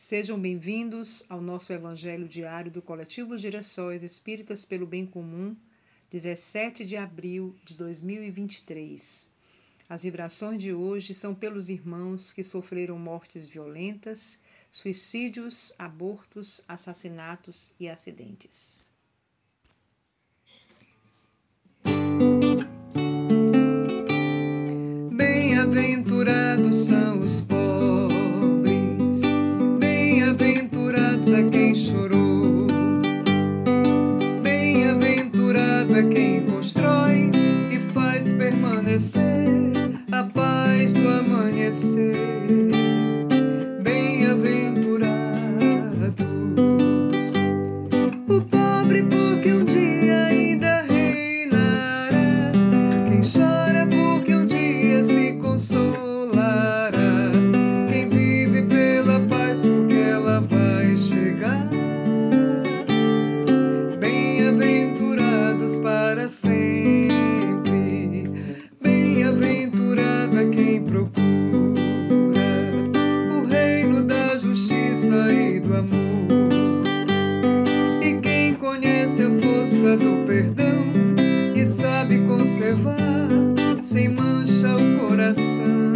Sejam bem-vindos ao nosso Evangelho Diário do Coletivo Direções Espíritas pelo Bem Comum, 17 de abril de 2023. As vibrações de hoje são pelos irmãos que sofreram mortes violentas, suicídios, abortos, assassinatos e acidentes. Bem-aventurados são os pobres boop, boop. Sem mancha o coração.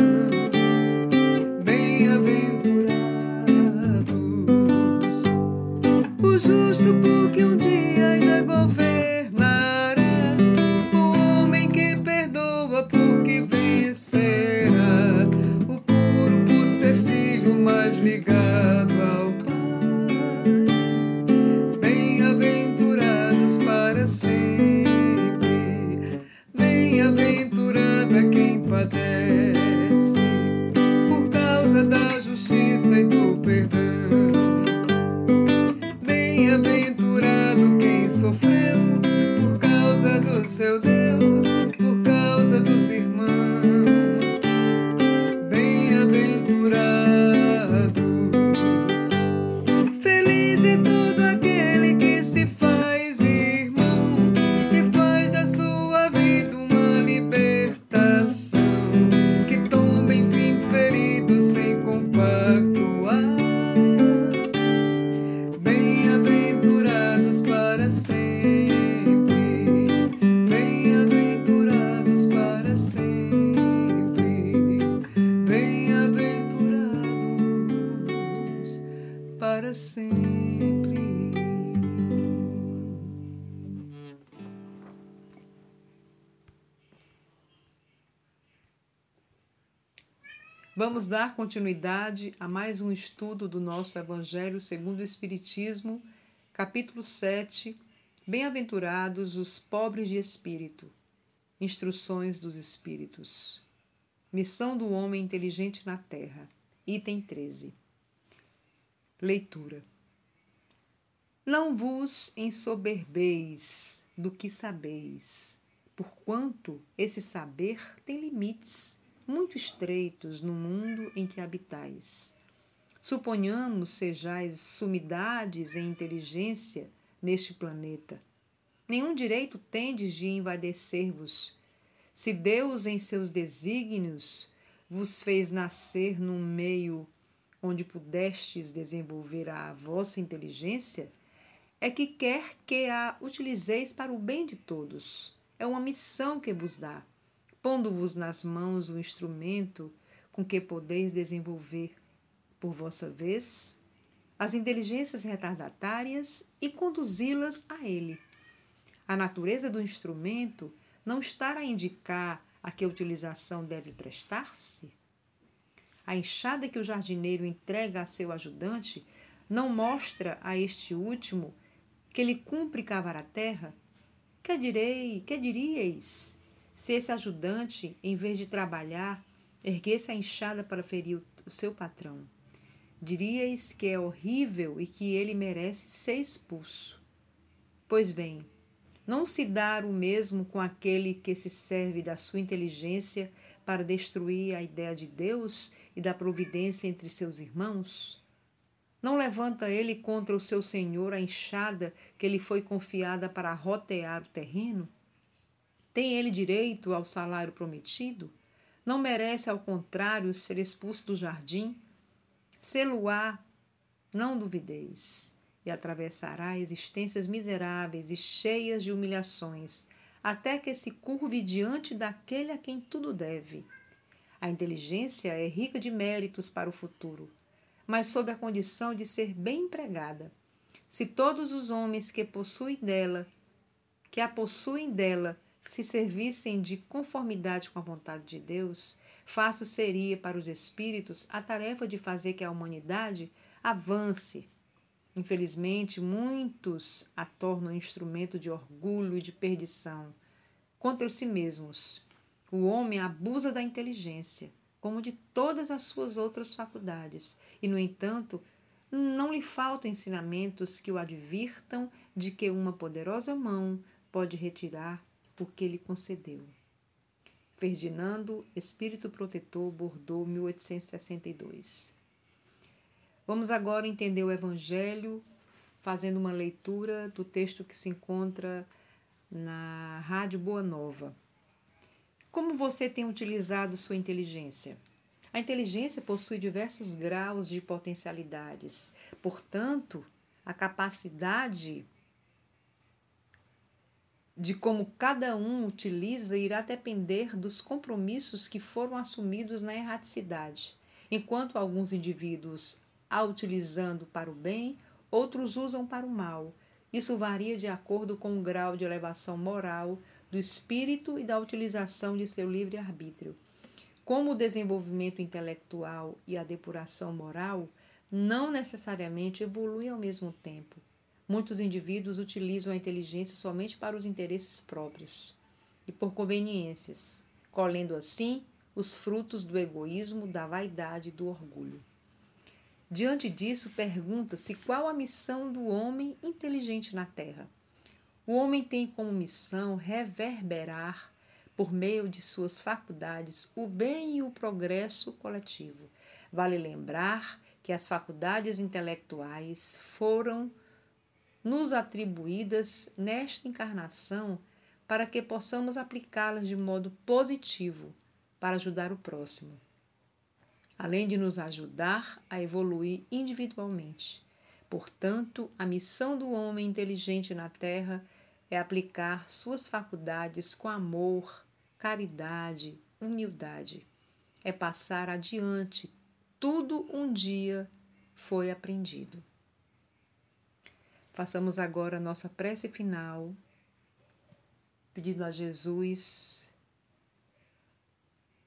Bem-aventurados o justo, porque um dia ainda governará. O homem que perdoa, porque vencerá. O puro, por ser filho mais ligado Vamos dar continuidade a mais um estudo do nosso Evangelho segundo o Espiritismo, capítulo 7. Bem-aventurados os pobres de espírito. Instruções dos Espíritos. Missão do homem inteligente na Terra. Item 13. Leitura. Não vos ensoberbeis do que sabeis, porquanto esse saber tem limites muito estreitos no mundo em que habitais. Suponhamos sejais sumidades em inteligência neste planeta. Nenhum direito tendes de envadecer-vos. Se Deus, em seus desígnios, vos fez nascer num meio onde pudestes desenvolver a vossa inteligência, é que quer que a utilizeis para o bem de todos. É uma missão que vos dá, pondo-vos nas mãos o instrumento com que podeis desenvolver, por vossa vez, as inteligências retardatárias e conduzi-las a ele. A natureza do instrumento não está a indicar a que utilização deve prestar-se? A enxada que o jardineiro entrega a seu ajudante não mostra a este último que lhe cumpre cavar a terra? Que direi, que diríeis se esse ajudante, em vez de trabalhar, erguesse a enxada para ferir o seu patrão? Diríeis que é horrível e que ele merece ser expulso. Pois bem, não se dá o mesmo com aquele que se serve da sua inteligência para destruir a ideia de Deus e da providência entre seus irmãos? Não levanta ele contra o seu senhor a enxada que lhe foi confiada para rotear o terreno? Tem ele direito ao salário prometido? Não merece, ao contrário, ser expulso do jardim? Sê-lo-á Não duvideis, e atravessará existências miseráveis e cheias de humilhações, até que se curve diante daquele a quem tudo deve. A inteligência é rica de méritos para o futuro, mas sob a condição de ser bem empregada. Se todos os homens que possuem dela, que a possuem dela, se servissem de conformidade com a vontade de Deus, fácil seria para os espíritos a tarefa de fazer que a humanidade avance. Infelizmente, muitos a tornam instrumento de orgulho e de perdição contra si mesmos. O homem abusa da inteligência, como de todas as suas outras faculdades, e, no entanto, não lhe faltam ensinamentos que o advirtam de que uma poderosa mão pode retirar o que lhe concedeu. Ferdinando, Espírito Protetor, Bordeaux, 1862. Vamos agora entender o Evangelho fazendo uma leitura do texto que se encontra na Rádio Boa Nova. Como você tem utilizado sua inteligência? A inteligência possui diversos graus de potencialidades, portanto, a capacidade de como cada um utiliza irá depender dos compromissos que foram assumidos na erraticidade. Enquanto alguns indivíduos a utilizando para o bem, outros usam para o mal. Isso varia de acordo com o grau de elevação moral do espírito e da utilização de seu livre-arbítrio. Como o desenvolvimento intelectual e a depuração moral não necessariamente evoluem ao mesmo tempo. Muitos indivíduos utilizam a inteligência somente para os interesses próprios e por conveniências, colhendo assim os frutos do egoísmo, da vaidade e do orgulho. Diante disso, pergunta-se qual a missão do homem inteligente na Terra. O homem tem como missão reverberar, por meio de suas faculdades, o bem e o progresso coletivo. Vale lembrar que as faculdades intelectuais foram nos atribuídas nesta encarnação para que possamos aplicá-las de modo positivo para ajudar o próximo, além de nos ajudar a evoluir individualmente. Portanto, a missão do homem inteligente na Terra é aplicar suas faculdades com amor, caridade, humildade. É passar adiante tudo um dia foi aprendido. Façamos agora nossa prece final, pedindo a Jesus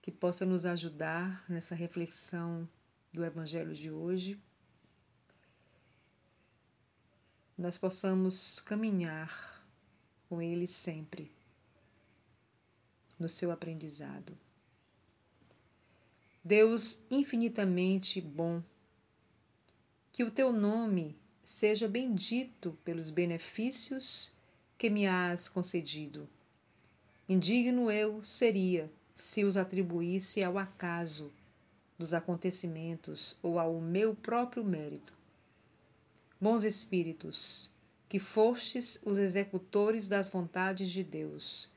que possa nos ajudar nessa reflexão do Evangelho de hoje. Nós possamos caminhar com Ele sempre no seu aprendizado. Deus infinitamente bom, que o teu nome seja bendito pelos benefícios que me has concedido. Indigno eu seria se os atribuísse ao acaso dos acontecimentos ou ao meu próprio mérito. Bons Espíritos, que fostes os executores das vontades de Deus,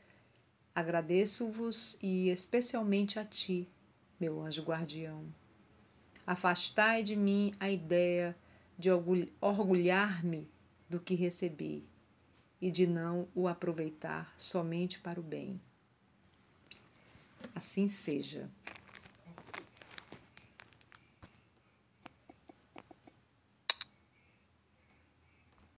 agradeço-vos e especialmente a ti, meu anjo guardião. Afastai de mim a ideia de orgulhar-me do que recebi e de não o aproveitar somente para o bem. Assim seja.